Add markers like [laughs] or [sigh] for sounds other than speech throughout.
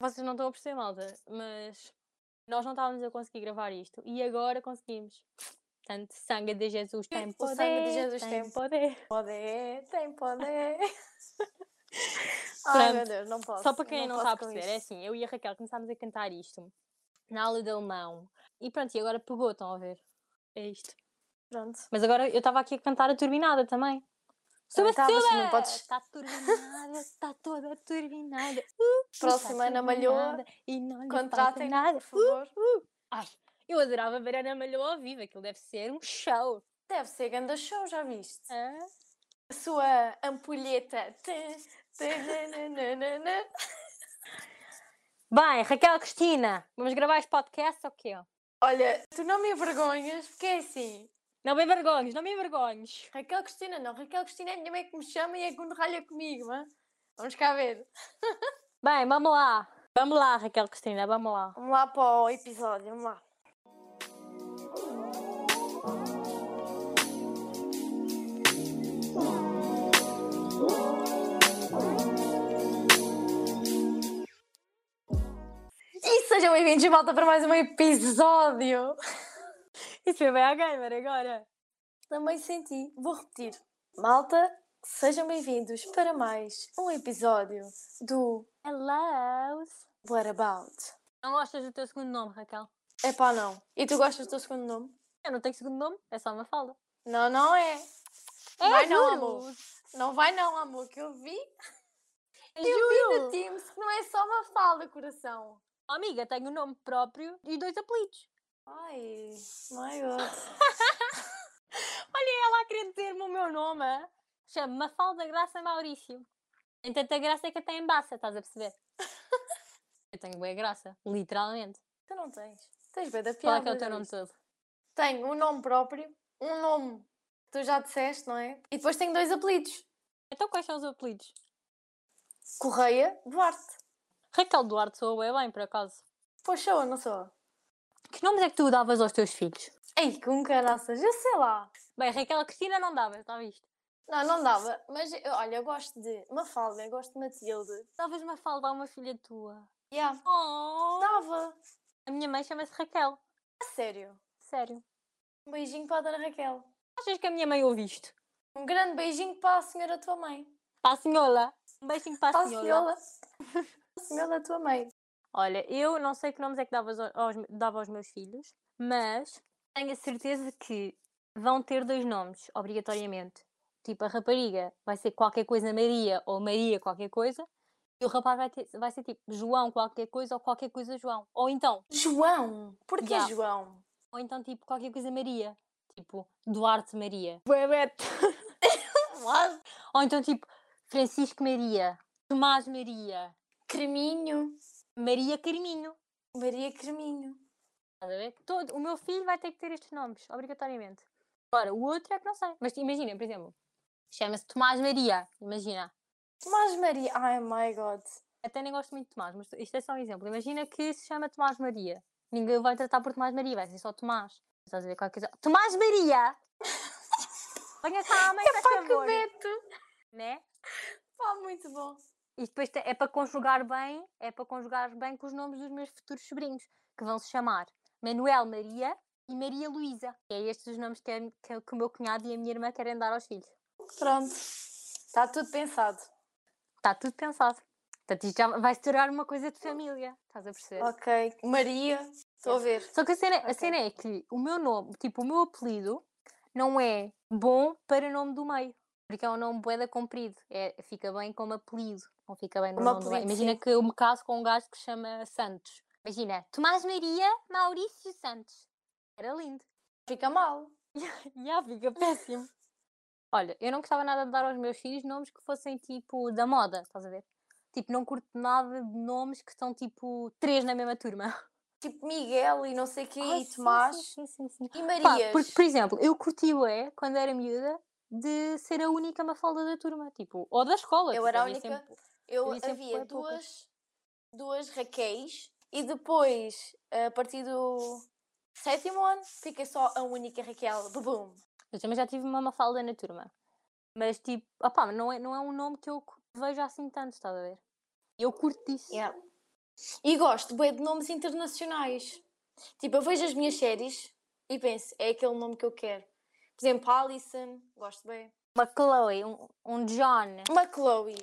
Vocês não estão a perceber, malta, mas nós não estávamos a conseguir gravar isto e agora conseguimos. Portanto, sangue de Jesus tem O poder. sangue de Jesus tem poder. [laughs] Poder, tem poder. Ai, meu. Deus, não posso. Só para quem não, a com perceber, é assim, eu e a Raquel começámos a cantar isto na aula de alemão e pronto, e agora pegou, estão a ver? É isto. Pronto. Mas agora eu estava aqui a cantar a turbinada também. Também estavas, suba! não podes- Está turbinada, está toda turbinada. Uh, Próxima Ana Malhoa, Contratem, nada. por favor. Uh, uh. Ai, eu adorava ver a Ana Malhoa ao vivo, aquilo deve ser um show. Deve ser ganda show, já viste? A sua ampulheta. Bem, Raquel Cristina, vamos gravar este podcast ou quê? Olha, tu não me envergonhas, porque é assim. Não me envergonhes, não me envergonhes. Raquel Cristina não, Raquel Cristina é a minha mãe que me chama e é quando ralha comigo, hã? Vamos cá ver. [laughs] Bem, vamos lá. Vamos lá, Raquel Cristina, vamos lá. Vamos lá para o episódio, vamos lá. E sejam bem-vindos de volta para mais um episódio. Isso foi bem a gamer agora. Também senti, vou repetir. Malta, sejam bem-vindos para mais um episódio do Hello. What About. Não gostas do teu segundo nome, Raquel? Epá, não. E tu gostas do teu segundo nome? Eu não tenho segundo nome, é só uma falda. Não, não é. É, vai não, juro. amor. Não vai não, amor, que eu vi. Eu vi Juro. no Teams que não é só uma falda, coração. Oh, amiga, tenho um nome próprio e dois apelidos. Ai, my [laughs] God. Olha ela a querer dizer-me o meu nome. Chama-me Mafalda Graça Maurício. Tem tanta graça que até embaça, estás a perceber? [laughs] Eu tenho boa graça, literalmente. Tu não tens. Tens bem da Qual é piada. que é o teu nome todo? Tenho um nome próprio, um nome que tu já disseste, não é? E depois tenho dois apelidos. Então quais são os apelidos? Correia, Duarte. Raquel Duarte sou eu bem, por acaso. Poxa, eu não sou. Que nomes é que tu davas aos teus filhos? Ei, com caraças, eu sei lá. Bem, Raquel Cristina não dava, está visto? Não, não dava. Mas, eu- olha, eu gosto de Mafalda, eu gosto de Matilde. Davas Mafalda a uma filha tua. Yeah, Oh! dava. A minha mãe chama-se Raquel. A sério. Sério. Um beijinho para a Dona Raquel. Achas que a minha mãe ouve isto? Um grande beijinho para a senhora tua mãe. Para a senhora. Um beijinho para Para a a senhora. senhora. a senhora tua mãe. Olha, eu não sei que nomes é que davas ao- aos, dava aos meus filhos, mas tenho a certeza que vão ter dois nomes, obrigatoriamente. Tipo, a rapariga vai ser qualquer coisa Maria ou Maria qualquer coisa, e o rapaz vai, ter, vai ser tipo João qualquer coisa ou qualquer coisa João. Ou então, João. Porquê. João? ou então tipo qualquer coisa Maria. Tipo, Duarte Maria. Bebeto. [laughs] ou então tipo, Francisco Maria. Tomás Maria. Creminho. Maria Carminho. Maria Creminho. Estás a ver? Todo, o meu filho vai ter que ter estes nomes, obrigatoriamente. Agora, o outro é que não sei. Mas imagina, por exemplo, chama-se Tomás Maria. Imagina. Tomás Maria. Ai, my God. Até nem gosto muito de Tomás, mas isto é só um exemplo. Imagina que se chama Tomás Maria. Ninguém vai tratar por Tomás Maria, vai ser só Tomás. Estás a ver qualquer coisa. Tomás Maria! [laughs] Venha cá, mãe, faz Pá, que favor. beto. Né? Pá, muito bom. E depois é para conjugar bem, é para conjugar bem com os nomes dos meus futuros sobrinhos, que vão se chamar Manuel Maria e Maria Luísa. É estes os nomes que, a- que, que o meu cunhado e a minha irmã querem dar aos filhos. Pronto. Está tudo pensado. Está tudo pensado. Portanto, isto já vai se tornar uma coisa de família. Estás a perceber? Ok. Maria. Estou a ver. Só que a cena, a Ok. cena é que o meu nome, tipo, o meu apelido, não é bom para nome do meio. Porque é um nome boeda comprido. É, fica bem como apelido. Não fica bem no Como nome apelido, Imagina sim. que eu me caso com um gajo que se chama Santos. Imagina, Tomás Maria Maurício Santos. Era lindo. Fica mal. [laughs] Já fica péssimo. Olha, eu não gostava nada de dar aos meus filhos nomes que fossem tipo da moda, estás a ver? Tipo, não curto nada de nomes que estão tipo três na mesma turma. [laughs] Tipo Miguel e não sei o quê. Ai, e sim, Tomás. sim, sim, sim, sim. E Pá, Marias. porque, por exemplo, eu curti é quando era miúda de ser a única mafalda da turma, tipo, ou da escola. Eu tipo, era a única. sempre- Eu havia poucas. duas, duas Raquéis e depois, a partir do sétimo ano, fiquei só a única Raquel. Bubum. Eu também já tive uma mafalda na turma. Mas tipo, opá, não é, não é um nome que eu vejo assim tanto, estás a ver? Eu curto disso. Yeah. E gosto bué de nomes internacionais. Tipo, eu vejo as minhas séries e penso, é aquele nome que eu quero. Por exemplo, Alison, gosto bem. Uma Chloe, um, um John. Uma Chloe.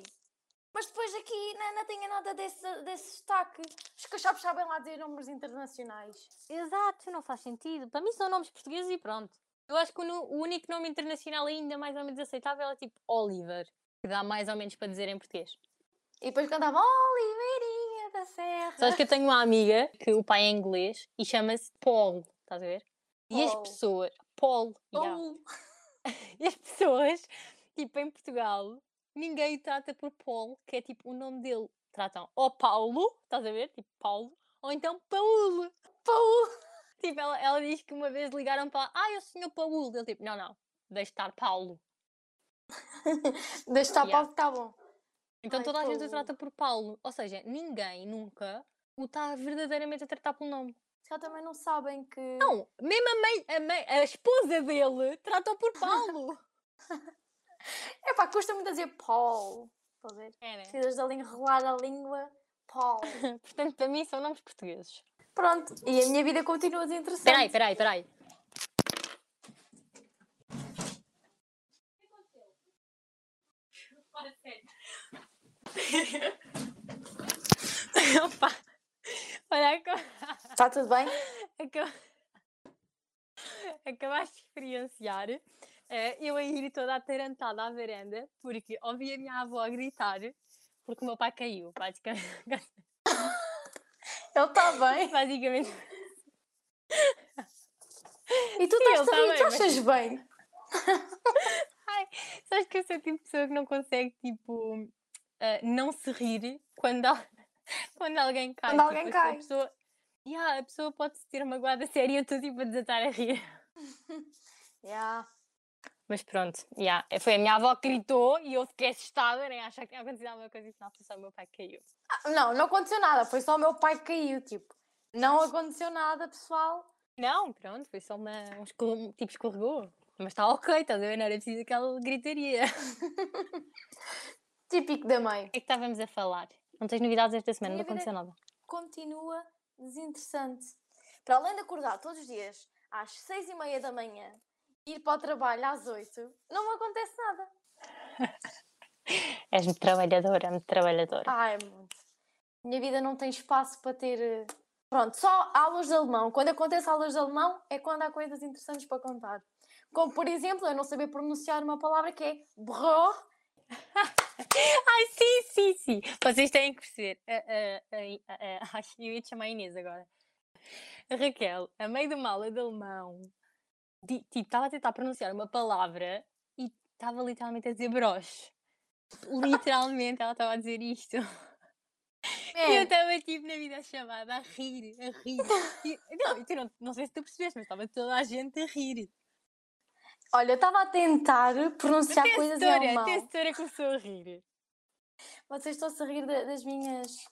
Mas depois aqui não, não tenho nada desse, desse destaque. Os cachapos sabem lá dizer nomes internacionais. Exato, não faz sentido. Para mim são nomes portugueses e pronto. Eu acho que o, único nome internacional ainda mais ou menos aceitável é tipo Oliver, que dá mais ou menos para dizer em português. E depois cantava Oliveirinha da Serra. Sabes que eu tenho uma amiga que o pai é inglês e chama-se Paul, estás a ver? E as pessoas. Paul, yeah. Oh, E as pessoas, tipo, em Portugal, ninguém o trata por Paul, que é tipo o nome dele. Tratam ou Paulo, estás a ver? Tipo Paulo, ou então Paulo. Paul. [laughs] Tipo, ela, ela diz que uma vez ligaram para. Ah, é o senhor Paulo. Ele tipo, não, não, deixe estar Paulo. [laughs] Deixa estar Yeah. Paulo que está bom. Então Ai, toda a gente o Paulo. trata por Paulo. Ou seja, ninguém nunca o está verdadeiramente a tratar pelo nome. Se calhar também não sabem que. Não, mesmo a mãe, a, mãe, a esposa dele tratou por Paulo. [laughs] É pá, custa muito a dizer Paul. Estás a ver? é, né? Precisas de enrolar a língua. Paul. [laughs] Portanto, para mim são nomes portugueses. Pronto. E a minha vida continua desinteressante. Peraí, peraí, peraí. [laughs] Opa! Olha, aca- Está tudo bem? [laughs] aca- acabaste de experienciar eh, eu a ir toda atarantada à varanda porque ouvi a minha avó gritar porque o meu pai caiu, basicamente. Ele está [laughs] bem. basicamente. E tu estás tá a bem, tu mas- achas bem? [laughs] Sabes que eu sou o tipo de pessoa que não consegue, tipo, ah, não se rir quando, al- quando alguém cai. Quando tipo, alguém a cai. pessoa, Yeah, a pessoa pode se ter magoado a [laughs] sério e eu estou tipo a desatar a rir. [laughs] Yeah. Mas pronto, yeah, foi a minha avó que gritou e eu fiquei assustada, nem achar que tinha acontecido alguma coisa e afinal foi só o meu pai que caiu. Ah, Não, não aconteceu nada. Foi só o meu pai que caiu. Tipo, não aconteceu nada, pessoal. Não, pronto, foi só uma, um escorre- tipo escorregou. Mas está ok, estás a ver? Não era preciso aquela gritaria. O [laughs] Típico da mãe. que é que estávamos a falar? Não tens novidades esta semana, não aconteceu nada. Continua desinteressante. Para além de acordar todos os dias às seis e meia da manhã e ir para o trabalho às oito, não me acontece nada. [laughs] És muito trabalhadora, muito trabalhadora. Ah, é muito. Minha vida não tem espaço para ter. eh, Pronto, só aulas de alemão. Quando acontece aulas de alemão é quando há coisas interessantes para contar. Como, por exemplo, eu não saber pronunciar uma palavra que é bro. [laughs] [laughs] Ai, sim, sim, sim. Vocês têm que perceber. A, a, [laughs] ai, eu ia te chamar a Inês agora. Raquel, a meio de uma aula de alemão, tipo, estava a tentar pronunciar uma palavra e estava literalmente a dizer broche. Literalmente ela estava a dizer isto. [laughs] E eu É, estava tipo na vida chamada a rir, a rir. E, não, tu não, não sei se tu percebeste, mas estava toda a gente a rir. Olha, eu estava a tentar pronunciar coisas em alemão. até a setora começou a rir. Vocês estão-se a rir da- das minhas.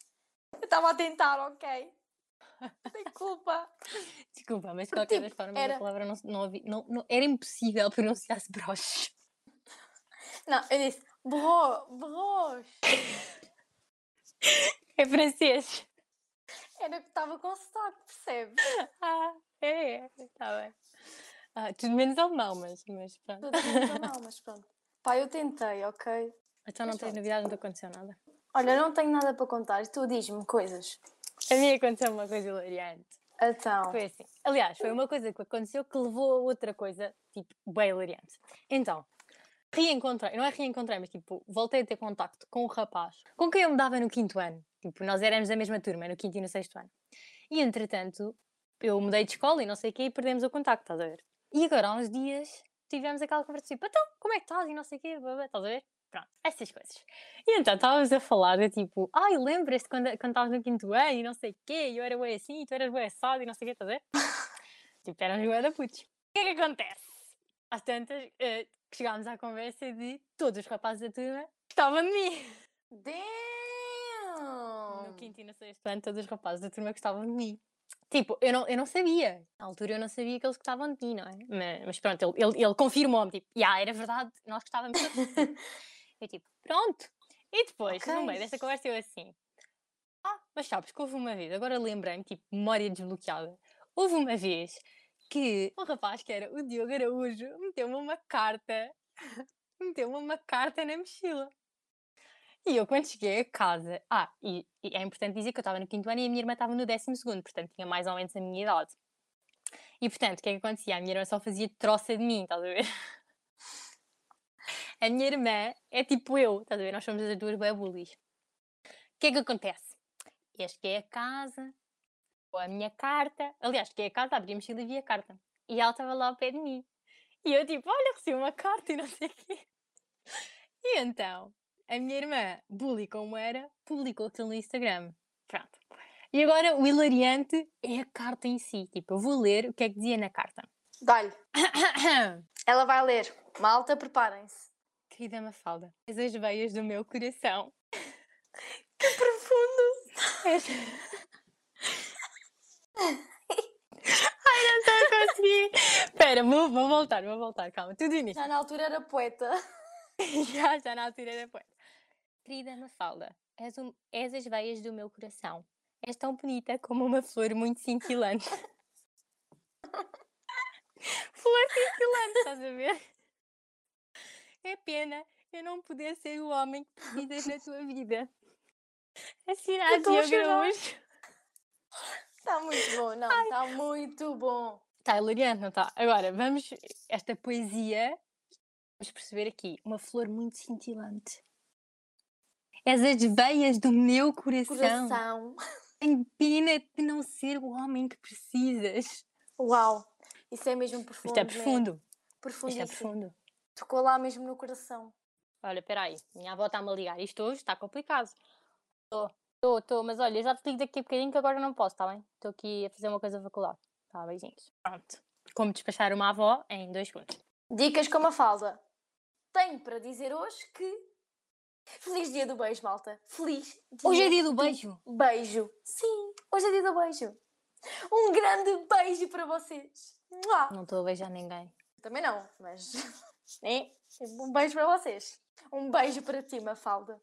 Eu estava a tentar, ok. Tem culpa. Desculpa, mas de qualquer tipo, forma era- a palavra não, não, ouvi- não, não- era impossível [laughs] pronunciar-se broche. Não, eu disse bro, bros. É francês. Era que estava com sotaque, percebe? Ah, é, é, está bem. Ah, tudo menos alemão, mas, mas pronto. Tudo bem, não, mas pronto. Pá, eu tentei, ok? Então não Mas tens pronto. novidades, não te aconteceu nada. Olha, não tenho nada para contar. Tu diz-me coisas. A mim aconteceu uma coisa hilariante. Então, Foi assim. Aliás, foi uma coisa que aconteceu que levou a outra coisa, tipo, bem hilariante. Então, reencontrei, não é reencontrei, mas tipo, voltei a ter contacto com o rapaz com quem eu me dava no quinto ano. Tipo, nós éramos da mesma turma, no quinto e no sexto ano. E entretanto, eu mudei de escola e não sei o quê e perdemos o contacto, estás a ver? E agora, há uns dias, tivemos aquela conversa tipo, então, como é que estás? E não sei o quê, blá, estás a ver? Pronto, essas coisas. E então estávamos a falar de tipo, ai, lembras-te quando estavas no quinto ano e não sei o quê, e eu era bem assim, e tu eras bem assado e não sei o quê, estás a ver? [laughs] tipo, éramos bué da putos. O que é que acontece? Às tantas, que chegámos à conversa de todos os rapazes da turma gostavam de mim. damn! No quinto e no sexto ano, todos os rapazes da turma gostavam de mim. Tipo, eu não, eu não sabia. Na altura eu não sabia que eles gostavam de mim, não é? Mas, mas pronto, ele, ele, ele confirmou-me, tipo, yeah, era verdade, nós gostávamos de. [laughs] Eu tipo, pronto. E depois, no Ok. meio desta conversa, eu assim, ah, Mas sabes que houve uma vez, agora lembrei-me, tipo, memória desbloqueada. Houve uma vez que um rapaz que era o Diogo Araújo meteu-me uma carta, [laughs] meteu-me uma carta na mochila. E eu, quando cheguei a casa, ah, e, e é importante dizer que eu estava no quinto ano e a minha irmã estava no décimo segundo, portanto tinha mais ou menos a minha idade. E portanto, o que é que acontecia? A minha irmã só fazia troça de mim, estás a ver? [laughs] A minha irmã é tipo eu, estás a ver? Nós somos as duas bué bullies. O que é que acontece? Eu cheguei a casa, com a minha carta. Aliás, cheguei a casa, abri a mochila e vi a carta. E ela estava lá ao pé de mim. E eu tipo, olha, recebi uma carta e não sei o quê. [laughs] E então, a minha irmã, bully como era, publicou aquilo no Instagram. Pronto. E agora o hilariante é a carta em si. Tipo, eu vou ler o que é que dizia na carta. Dá-lhe. [coughs] Ela vai ler. Malta, preparem-se. Querida Mafalda, és as veias do meu coração. [laughs] Que profundo! És... [laughs] Ai, não estou a conseguir. Espera, vou, vou voltar, vou voltar. Calma, tudo início. Já na altura era poeta. [laughs] já, já na altura da poeta. Querida Mafalda, és, um, és as veias do meu coração. És tão bonita como uma flor muito cintilante. [laughs] flor cintilante, estás a ver? É pena eu não poder ser o homem que precisas na tua vida. Assinado Diogo. Araújo. Está muito bom, não, está muito bom. Está hilariante, não está? Agora, vamos. Esta poesia. Vamos perceber aqui. Uma flor muito cintilante. És as veias do meu coração. Coração. Tenho pena de não ser o homem que precisas. Uau, isso é mesmo profundo. Isto é né? profundo. Isto é Profundíssimo. profundo. Tocou lá mesmo no coração. Olha, peraí. Minha avó está-me a ligar. Isto hoje está complicado. Estou, estou, estou. Mas olha, já te ligo daqui a bocadinho que agora não posso, está bem? Estou aqui a fazer uma coisa da faculdade. Tá, beijinhos. Pronto. Como despachar uma avó em dois segundos. Dicas com a falda. Tenho para dizer hoje que. Feliz dia do beijo, malta. Feliz dia Hoje é dia do beijo. beijo. Sim, hoje é dia do beijo. Um grande beijo para vocês. Mua! Não estou a beijar ninguém. Também não, mas. [laughs] né? Um beijo para vocês. Um beijo para ti, Mafalda.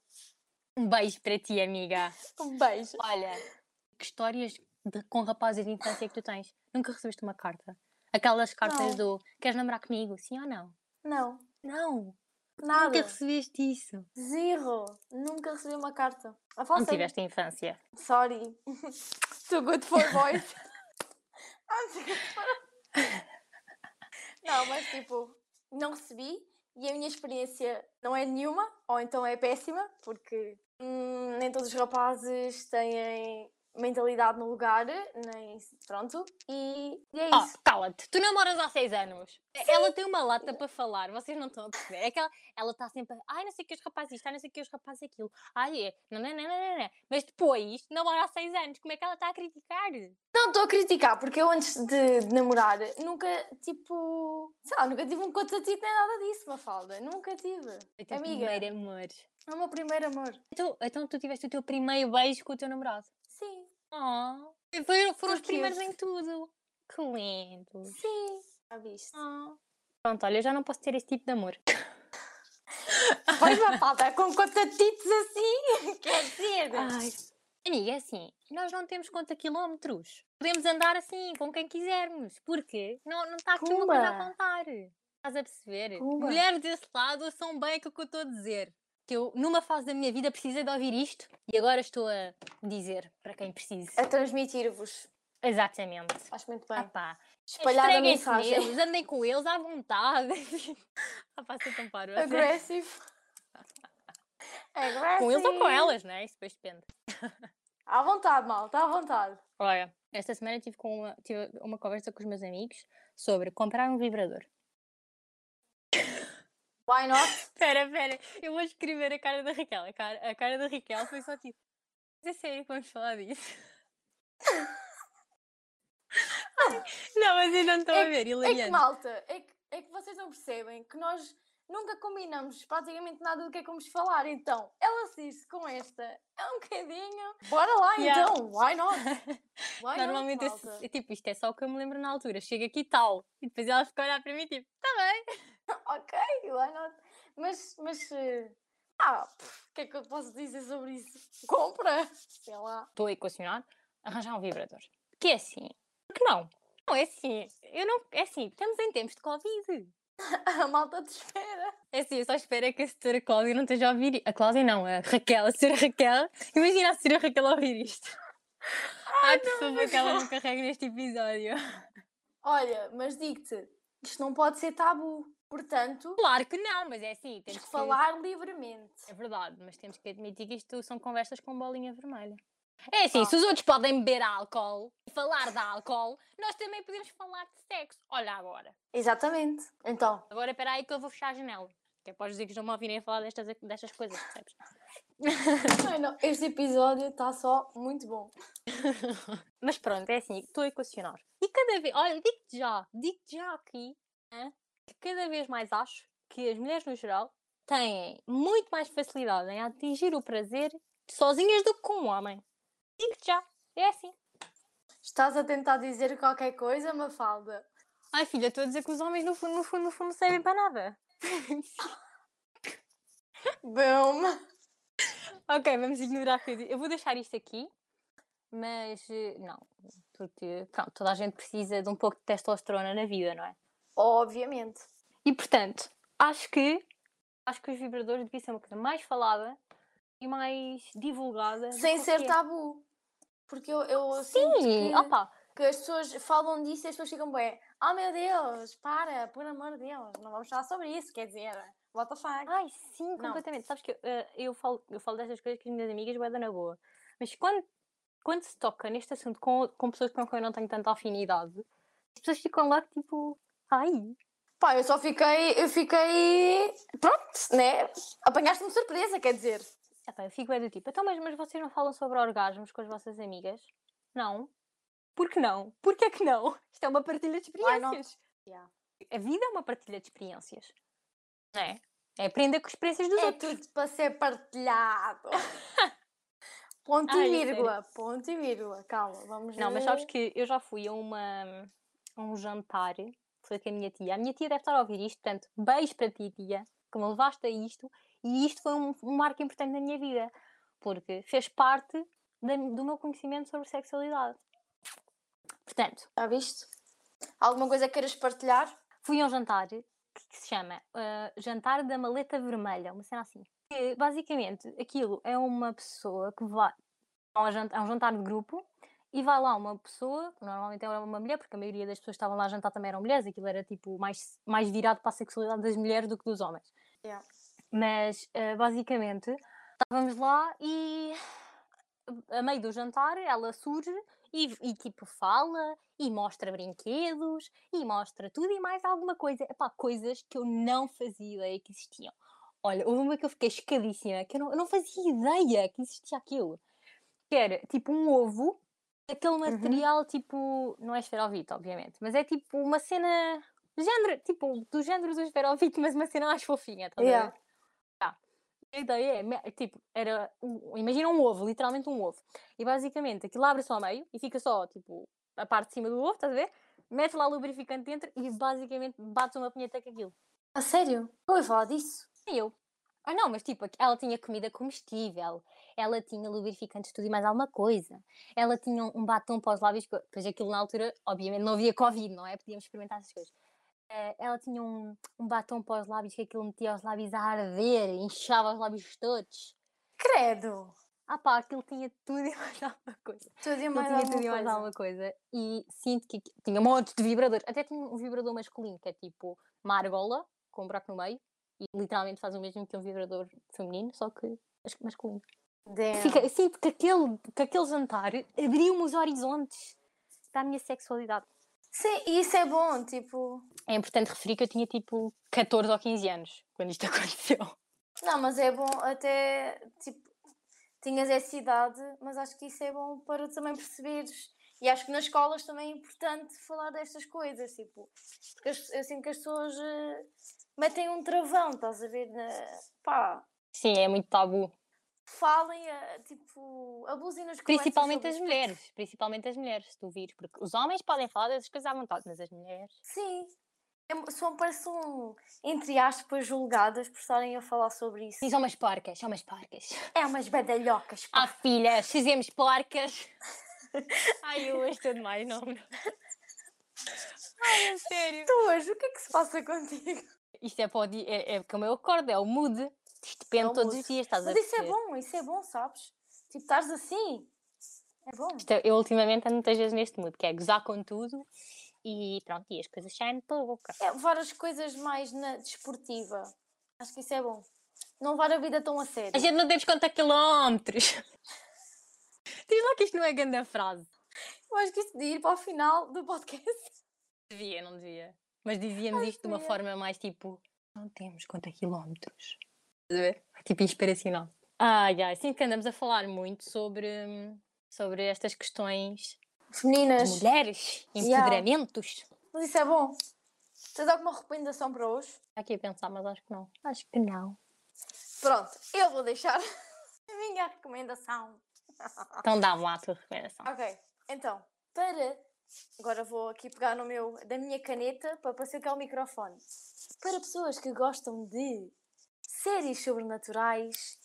Um beijo para ti, amiga. [laughs] Um beijo. Olha, que histórias de- com rapazes de infância é que tu tens? Nunca recebeste uma carta? Aquelas cartas do queres namorar comigo? Sim ou não? Não, Não. Nada. Nunca recebeste isso. Zero. Nunca recebi uma carta. A Não falsa. tiveste infância. Sorry. [laughs] Too good for boys. [laughs] For... Não, mas tipo, não recebi e a minha experiência não é nenhuma, ou então é péssima, porque hum, nem todos os rapazes têm mentalidade no lugar, nem pronto, e, e é Oh, isso. cala-te, tu namoras há seis anos. Ela tem uma lata para falar, vocês não estão a perceber. É que ela, está sempre, ai, não sei o que os rapazes isto, ai, não sei o que os rapazes aquilo, ai, é, não, não, não, não, não. Mas depois, namora há seis anos, como é que ela está a criticar? Não estou a criticar, porque eu antes de, de namorar nunca, tipo, sei lá, nunca tive um contatito nem nada disso, Mafalda, nunca tive. O teu Amiga. primeiro amor. É o meu primeiro amor. Então, então tu tiveste o teu primeiro beijo com o teu namorado. Oh, foram, foram os primeiros em tudo. Que lindo. sim. Já viste? Oh. Pronto, olha, eu já não posso ter esse tipo de amor. [laughs] Pois uma falta com contatitos assim, [laughs] quer dizer. Ai. Amiga, é assim, nós não temos conta quilómetros. Podemos andar assim, com quem quisermos. Porque não não está aqui uma coisa a contar. Estás a perceber? Pumba. Mulheres desse lado são bem aquilo que eu estou a dizer. Que eu, numa fase da minha vida, precisei de ouvir isto e agora estou a dizer para quem precise. A transmitir-vos. Exatamente. Acho muito bem. Ah pá, Espalhar a mensagem. neles, andem com eles à vontade. [laughs] ah pá, sou tão sério. Aggressive. Aggressive. [laughs] Com eles ou com elas, não é? Isso depois depende. [laughs] À vontade, malta, à vontade. Olha, esta semana tive, com uma, tive uma conversa com os meus amigos sobre comprar um vibrador. Why not? [laughs] Espera, espera, eu vou escrever a cara da Raquel. A cara, a cara da Raquel foi só tipo. Mas é sério que vamos falar disso? [laughs] Não, mas eu não estou a ver, É que, hilariante. malta, é que, é que vocês não percebem que nós nunca combinamos praticamente nada do que é que vamos falar. Então, ela assiste com esta é um bocadinho. Bora lá Yeah. então, why not? [laughs] Why Normalmente, not, é tipo, isto é só o que eu me lembro na altura. Chega aqui tal. E depois ela fica a olhar para mim tipo, tá bem. [laughs] Ok, why not? Mas, mas Ah, o que é que eu posso dizer sobre isso? Compra! Sei lá. Estou a equacionar, arranjar um vibrador. Que é assim. Porque não? Não, é assim. Eu não. É assim, estamos em tempos de Covid. [laughs] A malta te espera. É assim, eu só espero que a senhora Cláudia não esteja a ouvir. A Cláudia não, a Raquel, a senhora Raquel. Imagina a senhora Raquel a ouvir isto. Ai, por favor, que ela não carregue neste episódio. Olha, mas digo-te, isto não pode ser tabu. Portanto, Claro que não, mas é assim, temos que falar livremente. É verdade, mas temos que admitir que isto são conversas com bolinha vermelha. É assim, se os outros podem beber álcool e falar de álcool, nós também podemos falar de sexo. Olha agora. Exatamente. Então, Agora espera aí que eu vou fechar a janela. Que é para os dizer que não me ouvirem a falar destas, destas coisas, percebes? [laughs] ai não, este episódio está só muito bom. [laughs] Mas pronto, é assim, estou a equacionar. E cada vez, olha, digo-te já, digo-te já aqui, que cada vez mais acho que as mulheres no geral têm muito mais facilidade em atingir o prazer sozinhas do que com um homem. Digo-te já, é assim. Estás a tentar dizer qualquer coisa, Mafalda? Ai filha, estou a dizer que os homens no fundo, no fundo, no fundo não servem para nada. [laughs] Boom! ok, vamos ignorar que eu vou deixar isto aqui, mas eh, não, porque pronto, toda a gente precisa de um pouco de testosterona na vida, não é? Obviamente. E portanto, acho que acho que os vibradores deviam ser uma coisa mais falada e mais divulgada. Sem ser é. tabu. Porque eu, eu sinto Sim, que, opa, que as pessoas falam disso e as pessoas ficam bem. Oh meu Deus, para, por amor de Deus, não vamos falar sobre isso, quer dizer, what the fuck. ai sim, completamente. Sabes que eh, eu falo, eu falo destas coisas com as minhas amigas, vai na boa. Mas quando, quando se toca neste assunto com, com pessoas com quem eu não tenho tanta afinidade, as pessoas ficam lá tipo, ai, Pá, eu só fiquei, eu fiquei, pronto, né? Apanhaste-me surpresa, quer dizer. Epá, eu fico bem do tipo, então, mas, mas vocês não falam sobre orgasmos com as vossas amigas? Não. Por que não? Por que é que não? Isto é uma partilha de experiências. Yeah. A vida é uma partilha de experiências. Não é? É aprender com as experiências dos É outros. tudo para ser partilhado. [laughs] Ponto Ai, e vírgula, ponto e vírgula, calma, vamos Não, mas sabes que eu já fui a, uma, a um jantar, foi com a minha tia. A minha tia deve estar a ouvir isto, portanto, beijo para ti, tia, que me levaste a isto. E isto foi um, um marco importante na minha vida, porque fez parte da- do meu conhecimento sobre sexualidade. Portanto, Já viste? Alguma coisa que queiras partilhar? fui a um jantar que, que se chama ah, Jantar da Maleta Vermelha, uma cena assim. Que, basicamente, aquilo é uma pessoa que vai. É um jantar de grupo e vai lá uma pessoa, normalmente era uma mulher, porque a maioria das pessoas que estavam lá a jantar também eram mulheres, aquilo era tipo mais, mais virado para a sexualidade das mulheres do que dos homens. Yeah. Mas ah, basicamente estávamos lá e a meio do jantar ela surge e, e, tipo fala e mostra brinquedos e mostra tudo e mais alguma coisa. Epá, coisas que eu não fazia ideia que existiam. Olha, houve uma que eu fiquei escadíssima, que eu não, eu não fazia ideia que existia aquilo. Que era tipo um ovo, aquele material tipo, não é esferovite, obviamente, mas é tipo uma cena, género, tipo, do género do esferovite, mas uma cena mais fofinha, ver? Yeah. A ideia é, tipo, era, um- imagina um ovo, literalmente um ovo. E basicamente aquilo abre só ao meio e fica só, tipo, a parte de cima do ovo, estás a ver? Mete lá o lubrificante dentro e basicamente bate uma punheta com aquilo. A sério? Não ouvi falar disso. E eu. Ah não, mas tipo, ela tinha comida comestível, ela tinha lubrificantes, tudo e mais alguma coisa. Ela tinha um, um batom para os lábios, pois aquilo na altura, obviamente, não havia Covid, não é? Podíamos experimentar essas coisas. Eh, ela tinha um, um batom para os lábios que aquilo metia os lábios a arder, inchava os lábios todos. Credo. Ah pá, aquilo tinha tudo e mais [laughs] alguma coisa. Tudo e mais alguma tudo e mais coisa. alguma coisa. E sinto que tinha montes de vibradores. Até tinha um vibrador masculino, que é tipo uma argola, com um buraco no meio. E literalmente faz o mesmo que um vibrador feminino, só que mas- masculino. Damn. Fica, sinto que aquele, que aquele jantar abriu-me os horizontes da minha sexualidade. Sim, e isso é bom, tipo. É importante referir que eu tinha tipo 14 ou 15 anos quando isto [laughs] aconteceu. Não, mas é bom até, tipo, tinhas essa idade, mas acho que isso é bom para também perceberes. E acho que nas escolas também é importante falar destas coisas, tipo, porque eu sinto que as pessoas eh, metem um travão, estás a ver? Na, pá, Sim, é muito tabu. falem, tipo, abusem nas conversas Principalmente as mulheres. Principalmente as mulheres, se tu vires. Porque os homens podem falar dessas coisas à vontade, mas as mulheres. Sim. É- São, parece um, entre aspas, julgadas por estarem a falar sobre isso. Sim, são umas porcas, são umas porcas. É umas badalhocas, pá. Ah, filha, fizemos porcas. [laughs] Ai, eu hoje estou demais, [laughs] não. Ai, é sério. Tu hoje, o que é que se passa contigo? Isto é, para o dia, é, é como eu acordo, é o mood. Isto depende É todos mood. os dias, estás Mas a isso é bom, isso é bom, sabes? Tipo, estares assim. É bom. Isto é- Eu ultimamente ando muitas vezes neste mood, que é gozar com tudo e pronto, e as coisas saem pela boca. É levar as coisas mais na desportiva. Acho que isso é bom. Não levar a vida tão a sério. A gente não temos conta quilómetros. [laughs] Diz lá que isto não é grande frase. Eu acho que isso de ir para o final do podcast. Devia, não devia. Mas dizíamos isto de uma forma mais tipo, não temos conta quilómetros. Estás a ver? Tipo inspiracional. Ai, ai, sim que andamos a falar muito sobre, hum, sobre estas questões de Femininas. mulheres, Yeah. empoderamentos. Mas isso é bom. Tens alguma recomendação para hoje? Aqui a pensar, mas acho que não. Acho que não. Pronto, eu vou deixar [laughs] a minha recomendação. Então dá-me lá a tua recomendação. Ok, então, para. Agora vou aqui pegar no meu, da minha caneta para parecer que é o microfone. Para pessoas que gostam de séries sobrenaturais,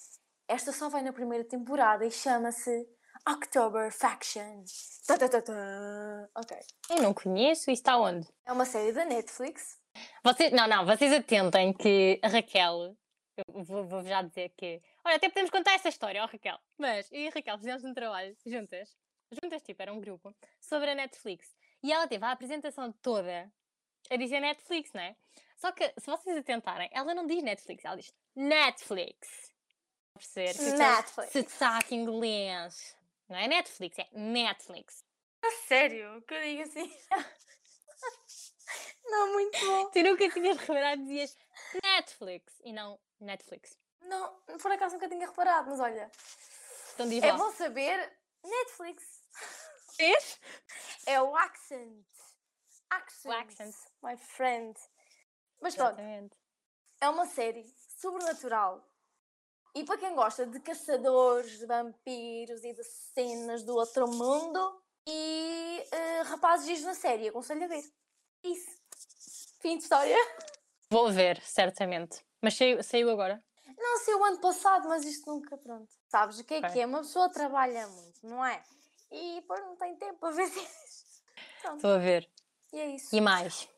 esta só vai na primeira temporada e chama-se October Faction. Tá, tá, tá, tá. Ok. Eu não conheço, isso está onde? É uma série da Netflix. Vocês, não, não, vocês atentem que a Raquel, eu vou, vou já dizer que. Olha, até podemos contar essa história, ó Raquel. Mas eu e a Raquel fizemos um trabalho juntas, juntas, tipo, era um grupo, sobre a Netflix. E ela teve a apresentação toda a dizer Netflix, não é? Só que, se vocês atentarem, ela não diz Netflix, ela diz Netflix. Perceber? Netflix. Sotaque inglês. Não é Netflix, é Netflix. A sério? Que eu digo assim? [laughs] não, muito bom. Tu nunca tinhas reparado, dizias Netflix e não Netflix. Não, por acaso nunca tinha reparado, mas olha, Então diz é bom saber Netflix. Vês? É o accent. Accent. accent. My friend. Mas pronto, é uma série sobrenatural. E para quem gosta de caçadores, de vampiros e de cenas do outro mundo e eh, rapazes giros na série, aconselho a ver. Isso. Fim de história. Vou ver, certamente. Mas saiu, saiu agora? Não sei o ano passado, mas isto nunca, pronto. Sabes o que é Ok. que é? Uma pessoa trabalha muito, não é? E depois não tem tempo para ver. [laughs] Pronto, Estou a ver. e é isso. E mais?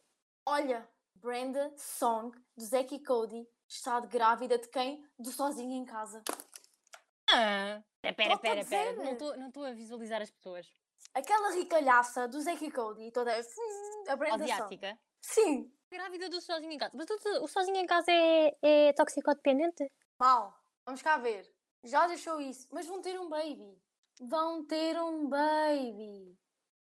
Olha, Brenda Song, do Zack e Cody, está de grávida de quem? Do Sozinho em Casa. Ah, a espera, espera. dizer. Não estou não estou a visualizar as pessoas. Aquela ricalhaça do Zack e Cody, toda hum, a Brenda Song. Asiática. Sim, Grávida do sozinho em casa. Mas tu- o sozinho em casa é, é toxicodependente? mal. Vamos cá ver. Já deixou isso, mas vão ter um baby. Vão ter um baby.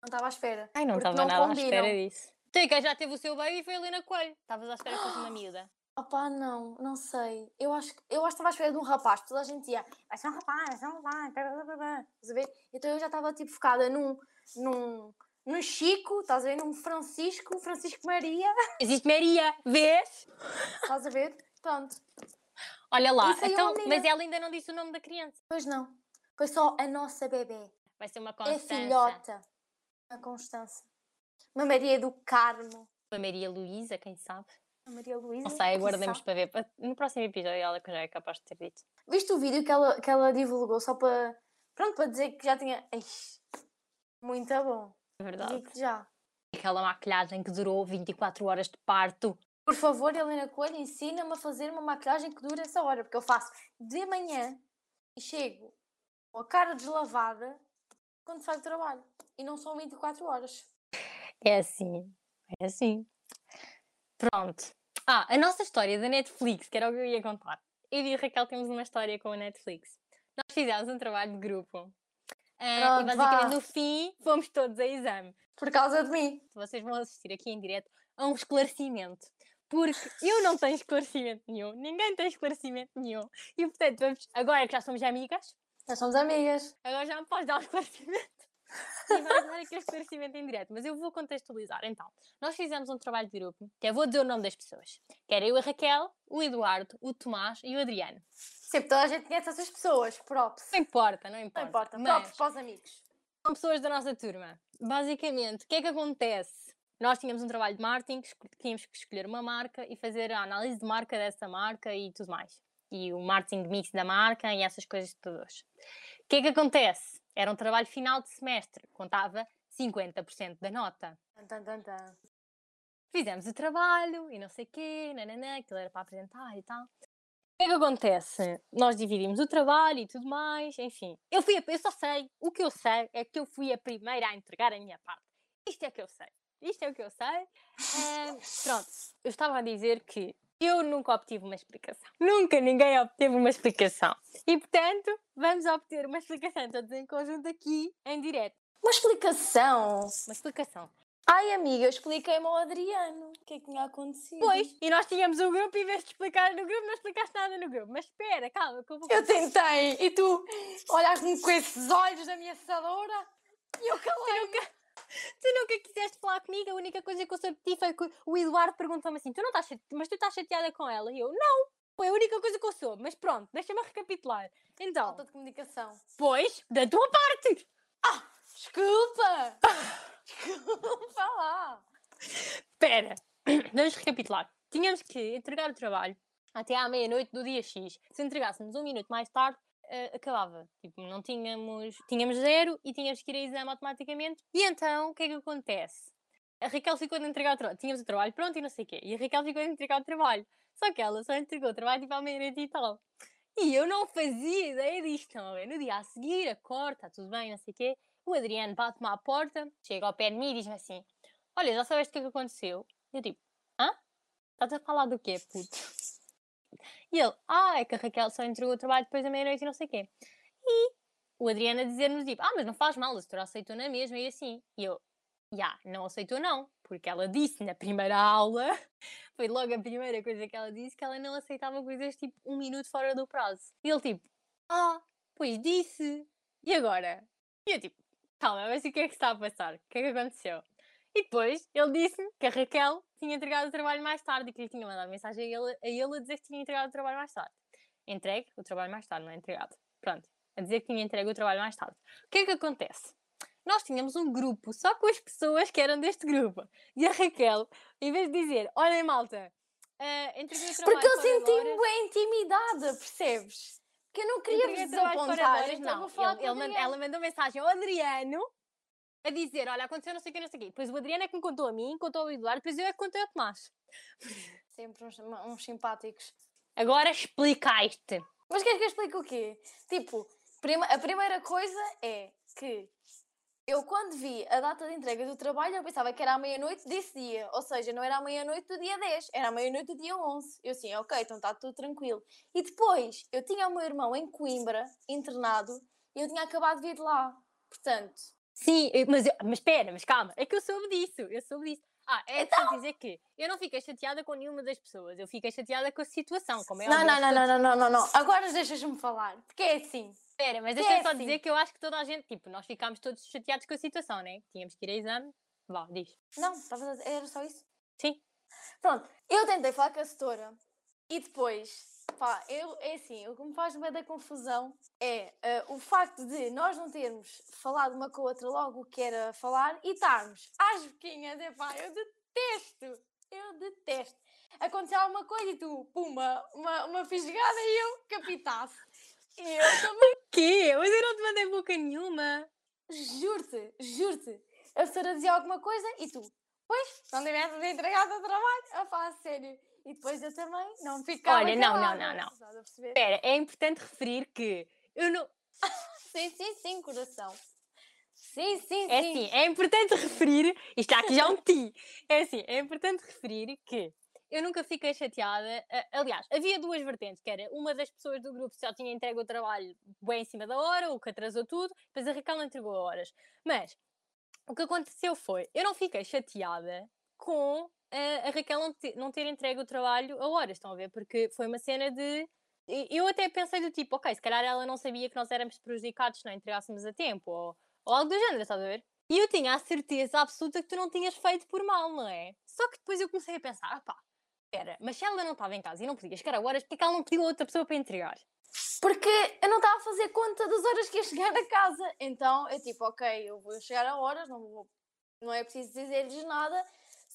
Não estava à espera. Ai, não estava nada combinam. à espera disso. Tica já teve o seu baby e foi ali na coelho. Estavas à espera que fosse uma miúda. [gasps] Opá, não, não sei. Eu acho, que- eu acho que estava à espera de um rapaz. Toda a gente ia, vai ser um rapaz, vai ser um rapaz. blá, blá, blá, blá." Estás a? Então eu já estava tipo focada num, num, num Chico, estás a ver? Num Francisco, Francisco Maria. [laughs] Existe Maria, vês? Estás a ver? Pronto. Olha lá, então, mas ela ainda não disse o nome da criança. Pois não. Foi só a nossa bebê. Vai ser uma É Constança. filhota. A Constança. Uma Maria do Carmo. A Maria Luísa, quem sabe? A Maria Luísa. Não sei, aguardemos para ver. No próximo episódio ela que já é capaz de ter dito. Viste o vídeo que ela, que ela divulgou só para. Pronto, para dizer que já tinha. Eish, muito bom. É verdade. Já. Aquela maquilhagem que durou 24 horas de parto. Por favor, Helena Coelho, ensina-me a fazer uma maquilhagem que dure essa hora, porque eu faço de manhã e chego com a cara deslavada quando saio do trabalho. E não são 24 horas. É assim. É assim. Pronto. Ah, a nossa história da Netflix, que era o que eu ia contar. Eu e a Raquel temos uma história com a Netflix. Nós fizemos um trabalho de grupo. Ah, e basicamente vá. no fim fomos todos a exame. Por causa de mim. Vocês vão assistir aqui em direto a um esclarecimento. Porque eu não tenho esclarecimento nenhum, ninguém tem esclarecimento nenhum. E portanto, vamos, agora que já somos amigas, Nós somos amigas. Agora já me podes dar o [laughs] esclarecimento. E vais dar aqui o esclarecimento em direto, mas eu vou contextualizar. Então, nós fizemos um trabalho de grupo, que eu vou dizer o nome das pessoas. Que era eu a Raquel, o Eduardo, o Tomás e o Adriano. Sempre toda a gente conhece essas pessoas. Props. Não importa, não importa. Não importa. Mas Props para os amigos. são pessoas da nossa turma. Basicamente, o que é que acontece? nós tínhamos um trabalho de marketing, tínhamos que escolher uma marca e fazer a análise de marca dessa marca e tudo mais. E o marketing mix da marca e essas coisas todas. O que é que acontece? Era um trabalho final de semestre, contava 50% da nota. Fizemos o trabalho e não sei o quê, nananã, aquilo era para apresentar e tal. O que é que acontece? Nós dividimos o trabalho e tudo mais, enfim. Eu, fui a, eu só sei, o que eu sei é que eu fui a primeira a entregar a minha parte. Isto é que eu sei. Isto é o que eu sei. [laughs] Eh, pronto, eu estava a dizer que eu nunca obtive uma explicação. Nunca ninguém obteve uma explicação. E portanto, vamos obter uma explicação todos em conjunto aqui, em direto. Uma explicação. Uma explicação. Ai, amiga, eu expliquei-me ao Adriano o que é que tinha acontecido. Pois, e nós tínhamos um grupo e em vez de explicar no grupo, não explicaste nada no grupo. Mas espera, calma, que eu vou Eu tentei e tu olhaste-me com esses olhos ameaçadora e eu calei. [laughs] tu nunca quiseste falar comigo, a única coisa que eu soube de ti foi que o Eduardo perguntou-me assim: tu não estás chate... mas tu estás chateada com ela? E eu, não, foi a única coisa que eu soube, mas pronto, deixa-me recapitular. Então, Falta de comunicação. pois, da tua parte, Desculpa! [laughs] Desculpa lá! espera, [clears throat] vamos recapitular. Tínhamos que entregar o trabalho até à meia-noite do dia X. Se entregássemos um minuto mais tarde, eh, acabava. Tipo, não tínhamos, tínhamos zero e tínhamos que ir a exame automaticamente. E então, o que é que acontece? A Raquel ficou de entregar o trabalho. Tínhamos o trabalho pronto e não sei o quê. E a Raquel ficou de entregar o trabalho. Só que ela só entregou o trabalho tipo à meia-noite e tal. E eu não fazia ideia disto, não? No dia a seguir, acordo, está tudo bem, não sei o quê. O Adriano bate-me à porta, chega ao pé de mim e diz-me assim: Olha, já sabeste o que é que aconteceu? Eu tipo: Hã? Estás a falar do quê, puto? E ele: Ah, é que a Raquel só entregou o trabalho depois da meia-noite e não sei o quê. E o Adriano a dizer-nos: tipo, Ah, mas não faz mal, a senhora aceitou na mesma e assim. E eu: Já, não aceitou não, porque ela disse na primeira aula, [laughs] foi logo a primeira coisa que ela disse, que ela não aceitava coisas tipo um minuto fora do prazo. E ele tipo: Ah, pois disse. E agora? E eu tipo: Calma, mas o que é que está a passar? O que é que aconteceu? E depois ele disse-me que a Raquel tinha entregado o trabalho mais tarde e que lhe tinha mandado mensagem a ele, a ele a dizer que tinha entregado o trabalho mais tarde. Entregue o trabalho mais tarde, não é entregado. Pronto, a dizer que tinha entregue o trabalho mais tarde. O que é que acontece? Nós tínhamos um grupo só com as pessoas que eram deste grupo. E a Raquel, em vez de dizer, olhem malta, ah, entreguei o trabalho Porque eu senti-me horas", bem intimidada, percebes? Que eu não queria vos desapontar, então não. Ele- ele ela mandou mensagem ao Adriano a dizer: Olha, aconteceu não sei o que, não sei o quê. Depois o Adriano é que me contou a mim, contou ao Eduardo, depois eu é que contei ao Tomás. Sempre uns, uns simpáticos. Agora explicaste. Mas queres que eu explique o quê? Tipo, prima- a primeira coisa é que eu quando vi a data de entrega do trabalho, eu pensava que era à meia-noite desse dia. Ou seja, não era à meia-noite do dia 10, era à meia-noite do dia 11. Eu assim, ok, então está tudo tranquilo. E depois, eu tinha o meu irmão em Coimbra, internado, e eu tinha acabado de vir de lá. Portanto, Sim, mas, eu- mas espera, mas calma, é que eu soube disso, eu soube disso. Ah, é então... dizer que eu não fiquei chateada com nenhuma das pessoas, eu fiquei chateada com a situação, como é não, óbvio, não, não, não, não, não, não, não. Agora deixas-me falar. Porque é assim. Espera, mas deixa é só assim. dizer que eu acho que toda a gente, tipo, nós ficámos todos chateados com a situação, né? Tínhamos que ir a exame. Vá, diz. Não, era só isso? Sim. Pronto, eu tentei falar com a setora e depois, pá, eu, é assim, o que me faz meio da confusão é ah, o facto de nós não termos falado uma com a outra logo o que era falar e estarmos às boquinhas, é pá, eu detesto, eu detesto. Aconteceu alguma coisa e tu, puma, uma, uma fisgada e eu capitasse. E eu também, Quê? Mas eu não te mandei boca nenhuma. juro-te, juro-te, a setora dizia alguma coisa e tu, pois, não tivesse entregado o trabalho, a falar sério. E depois eu também não ficava Olha, não, não, não, não. Espera, é importante referir que eu não. [laughs] Sim, sim, sim, coração. Sim, sim, É sim. assim, é importante referir. Isto aqui já é um ti. É assim, é importante referir que eu nunca fiquei chateada. Aliás, havia duas vertentes, que era uma das pessoas do grupo já tinha entregue o trabalho bem em cima da hora, o que atrasou tudo, depois a Raquel não entregou horas. Mas o que aconteceu foi, eu não fiquei chateada com eh, a Raquel não, não ter entregue o trabalho a horas, estão a ver? Porque foi uma cena de. Eu até pensei do tipo, ok, se calhar ela não sabia que nós éramos prejudicados se não entregássemos a tempo, ou, ou algo do género, estás a ver? E eu tinha a certeza absoluta que tu não tinhas feito por mal, não é? Só que depois eu comecei a pensar, ah pá, espera, mas se ela não estava em casa e não podia chegar a horas, porque é que ela não pediu a outra pessoa para entregar? Porque eu não estava a fazer conta das horas que ia chegar a casa. Então eu tipo, ok, eu vou chegar a horas, não, vou, não é preciso dizer-lhes nada.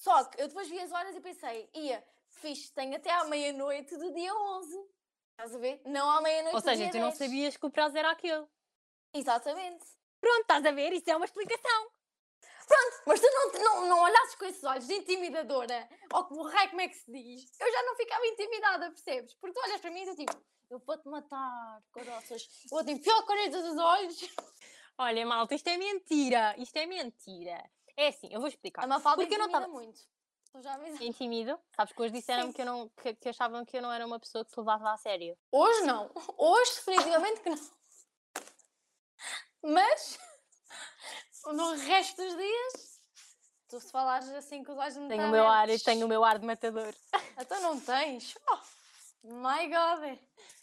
Só que eu depois vi as horas e pensei, ia, fixe, tenho até à meia-noite do dia 11. Estás a ver? Não à meia-noite Ou do seja, dia tu não 10. sabias que o prazo era aquele. Exatamente. Pronto, estás a ver? Isso é uma explicação. Mas tu não, não, não olhasses com esses olhos de intimidadora, ou como raio, como é que se diz? Eu já não ficava intimidada, percebes? Porque tu olhas para mim e tu tipo, eu vou-te matar, caroças. Eu vou-te enfiar a caneta dos olhos. Olha, malta, isto é mentira. Isto é mentira. É assim, eu vou explicar. A Mafalda Porque eu não tava- muito. Tu já me. [laughs] Intimido. Sabes que hoje disseram-me Sim. que, eu não, que, que achavam que eu não era uma pessoa que se levava a sério. Hoje não. Hoje, definitivamente que não. Mas, no resto dos dias, tu se falares assim com os olhos muito Tenho o meu ar, abertos, tenho o meu ar de matador. Então não tens. Oh, my God.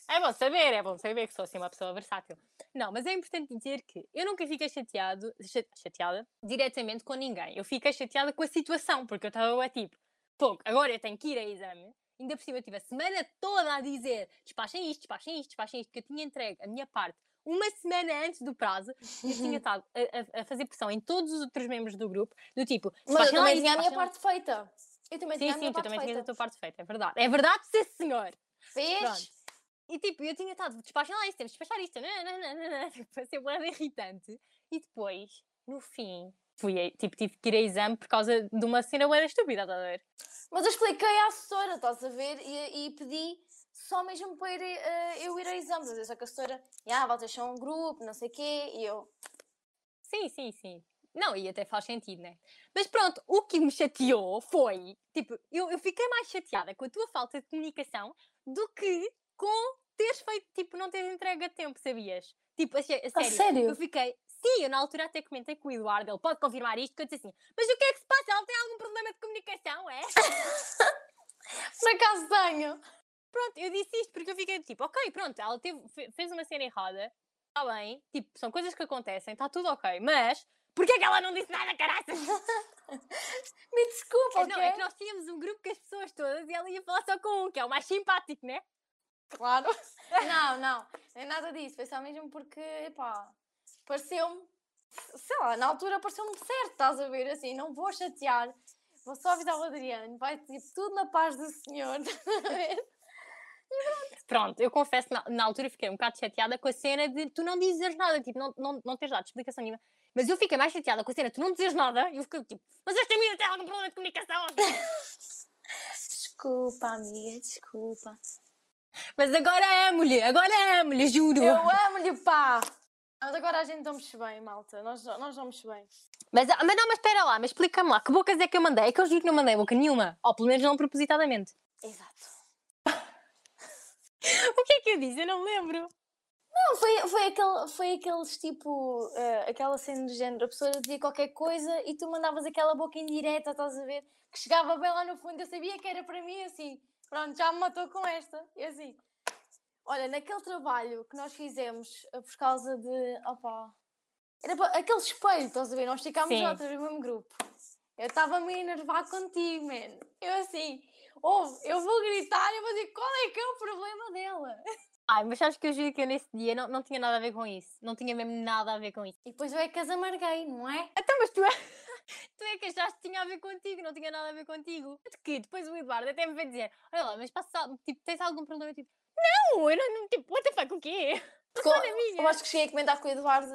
É bom saber, é bom saber que sou assim uma pessoa versátil. Não, mas é importante dizer que eu nunca fiquei chateado, cha- chateada diretamente com ninguém. Eu fiquei chateada com a situação, porque eu estava tipo, pouco, agora eu tenho que ir a exame. Ainda por cima eu tive a semana toda a dizer despachem isto, despachem isto, despachem isto, que eu tinha entregue a minha parte uma semana antes do prazo e eu tinha [laughs] estado a, a- fazer pressão em todos os outros membros do grupo, do tipo, Mas eu também tinha a minha parte feita. Eu também Sim, tinha a sim, minha tu parte também tinhas a feita. tua parte feita, é verdade. É verdade, sim senhor! Fez? Pronto. E tipo, eu tinha estado, despachem lá isto, temos de despachar isto, nananana, [laughs] tipo, a ser de irritante. E depois, no fim, fui, tipo, tive que ir a exame por causa de uma cena bué estúpida, estás a ver? Mas eu expliquei à assessora, estás a ver? E, e pedi só mesmo para ir, eh, eu ir a exames. Às vezes Só que a assessora, ah, vocês são um grupo, não sei o quê. E eu, Sim, sim, sim. Não, e até faz sentido, né? Mas pronto, o que me chateou foi, tipo, eu, eu fiquei mais chateada com a tua falta de comunicação do que com teres feito, tipo, não teres entregue a tempo, sabias? Tipo, a, a sério. sério? Eu fiquei, sim, eu na altura até comentei com o Eduardo, ele pode confirmar isto, que eu disse assim, mas o que é que se passa? Ela tem algum problema de comunicação, é? [laughs] por acaso tenho. Pronto, eu disse isto porque eu fiquei tipo, ok, pronto, ela teve, fe- fez uma cena errada, está bem, tipo, são coisas que acontecem, está tudo ok, mas porquê é que ela não disse nada, caraças? [laughs] Me desculpa, É, ok? Não, é que nós tínhamos um grupo com as pessoas todas e ela ia falar só com um, que é o mais simpático, né? Claro. Não, não, é nada disso. Foi só mesmo porque, pá, pareceu-me, sei lá, na altura pareceu-me certo, estás a ver? Assim, não vou chatear, vou só avisar o Adriano, vai tipo, tudo na paz do Senhor, [laughs] estás a ver? Pronto, eu confesso na, na altura fiquei um bocado chateada com a cena de tu não dizeres nada, tipo, não, não, não teres dado explicação nenhuma. Mas eu fiquei mais chateada com a cena de tu não dizeres nada e eu fiquei tipo, mas esta menina tem algum problema de comunicação? [laughs] Desculpa, amiga, desculpa. Mas agora amo-lhe, agora amo-lhe, juro. Eu amo-lhe, pá! Mas agora a gente damos bem, malta. Nós, nós vamos bem. Mas, ah, mas não, mas espera lá, mas explica-me lá, que bocas é que eu mandei? É que eu juro que não mandei boca nenhuma. Ou pelo menos não propositadamente. Exato. [laughs] O que é que eu disse? Eu não me lembro. Não, foi, foi, aquele, foi aqueles tipo, eh, aquela cena do género, a pessoa dizia qualquer coisa e tu mandavas aquela boca indireta, estás a ver? Que chegava bem lá no fundo, eu sabia que era para mim assim, pronto, já me matou com esta. E assim, olha, naquele trabalho que nós fizemos eh, por causa de, opá, era pa- aquele espelho, estás a ver? Nós ficámos Sim. outra vez no mesmo grupo. Eu estava meio a enervar contigo, man. Eu assim, ouve, eu vou gritar e eu vou dizer qual é que é o problema dela. [laughs] Ai, mas sabes que eu juro que eu nesse dia não, não tinha nada a ver com isso. Não tinha mesmo nada a ver com isso. E depois eu é que as amarguei, não é? Então, mas tu é, [laughs] tu é que achaste que tinha a ver contigo, não tinha nada a ver contigo. Tanto que depois o Eduardo até me veio dizer: Olha lá, mas passa, tipo, tens algum problema? Eu, tipo, não, eu não, tipo, what the fuck, o quê? [laughs] Porque eu, eu acho que cheguei a comentar com o Eduardo,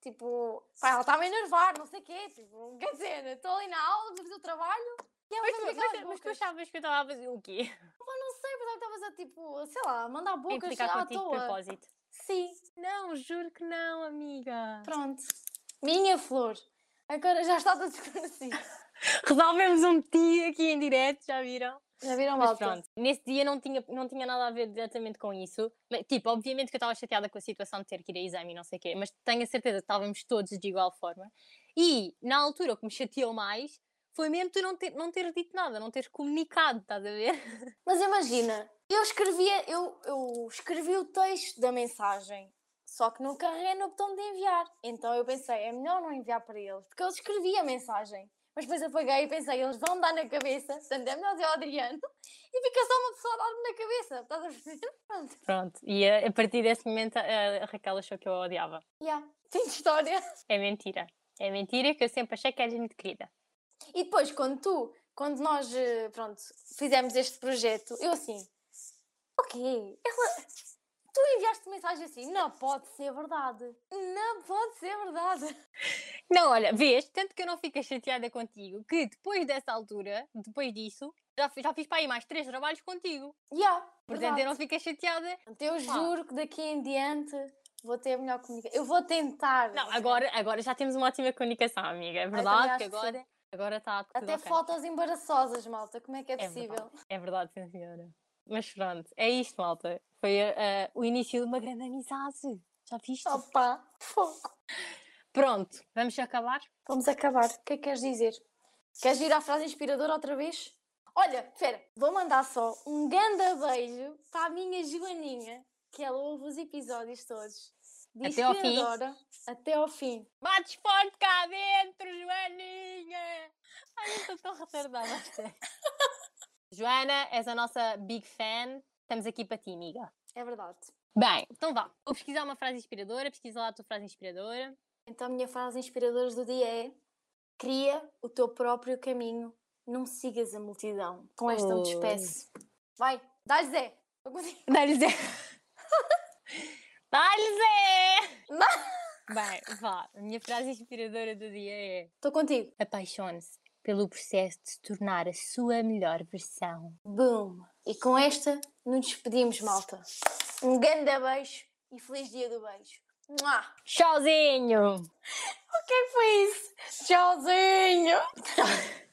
tipo, pá, ela está-me a enervar, não sei o quê, tipo, quer dizer, estou ali na aula, vou fazer o trabalho, e ela Mas me mas, mas tu achavas que eu estava a fazer o quê? Pá, não sei, que estavas a, tipo, sei lá, mandar A bocas implicar à de toa. propósito. Sim, Não, juro que não, amiga. pronto. Minha flor. Agora já está tudo desconhecido. [laughs] Resolvemos um dia aqui em direto, já viram? Já viram, malta? pronto, nesse dia não tinha, não tinha nada a ver diretamente com isso. Mas, tipo, obviamente que eu estava chateada com a situação de ter que ir a exame e não sei o quê, mas tenho a certeza que estávamos todos de igual forma. E, na altura, o que me chateou mais foi mesmo tu não, ter, não teres dito nada, não teres comunicado, estás a ver? Mas imagina, eu escrevia, eu, eu escrevi o texto da mensagem, só que não carreguei no botão de enviar. Então eu pensei, é melhor não enviar para eles, porque eu escrevi a mensagem. Mas depois apaguei e pensei, eles vão dar na cabeça, portanto é melhor dizer ao Adriano, [laughs] e fica só uma pessoa a dar-me na cabeça, estás a perceber? [laughs] Pronto. Pronto, e a, partir desse momento a, Raquel achou que eu a odiava. Yeah. Fim de história. [laughs] É mentira. É mentira que eu sempre achei que eras muito querida. E depois, quando tu quando nós, eh, pronto, fizemos este projeto, eu assim, ok, ela, tu enviaste mensagem assim, não pode ser verdade, não pode ser verdade. Não, olha, vês, tanto que eu não fiquei chateada contigo, que depois dessa altura, depois disso, já, fi- já fiz para aí mais três trabalhos contigo. Yeah, Portanto, verdade. eu não fiquei chateada. Eu Pá. juro que daqui em diante vou ter a melhor comunicação. Eu vou tentar. Não, agora, agora já temos uma ótima comunicação, amiga. É verdade que que sim. agora agora está tudo Até ok. fotos embaraçosas, malta. Como é que é É possível? verdade, é verdade, sim, senhora. Mas pronto, é isto, malta. Foi ah, o início de uma grande amizade. Já viste? Opa, fogo. Pronto, vamos acabar? Vamos acabar. O que é que queres dizer? Queres ir à frase inspiradora outra vez? Olha, espera, vou mandar só um grande beijo para a minha Joaninha, que ela ouve os episódios todos. Diz Até ao fim. adora até ao fim. Bates forte cá dentro, Joaninha! Ai, eu estou tão retardada. [laughs] Joana, és a nossa big fan. Estamos aqui para ti, amiga. É verdade. Bem, então vá. Vou pesquisar uma frase inspiradora. Pesquisa lá a tua frase inspiradora. Então a minha frase inspiradora do dia é Cria o teu próprio caminho, não sigas a multidão. Com esta me Oi. despeço. Vai, dá Zé. Dá-lhe Zé! Dá-lhe Zé! [laughs] Bem, vá. A minha frase inspiradora do dia é Estou contigo. Apaixone-se pelo processo de se tornar a sua melhor versão. Boom! E com esta nos despedimos, malta. Um grande beijo e feliz dia do beijo. Mua! Tchauzinho! [laughs] O que é que foi isso? Tchauzinho! [laughs]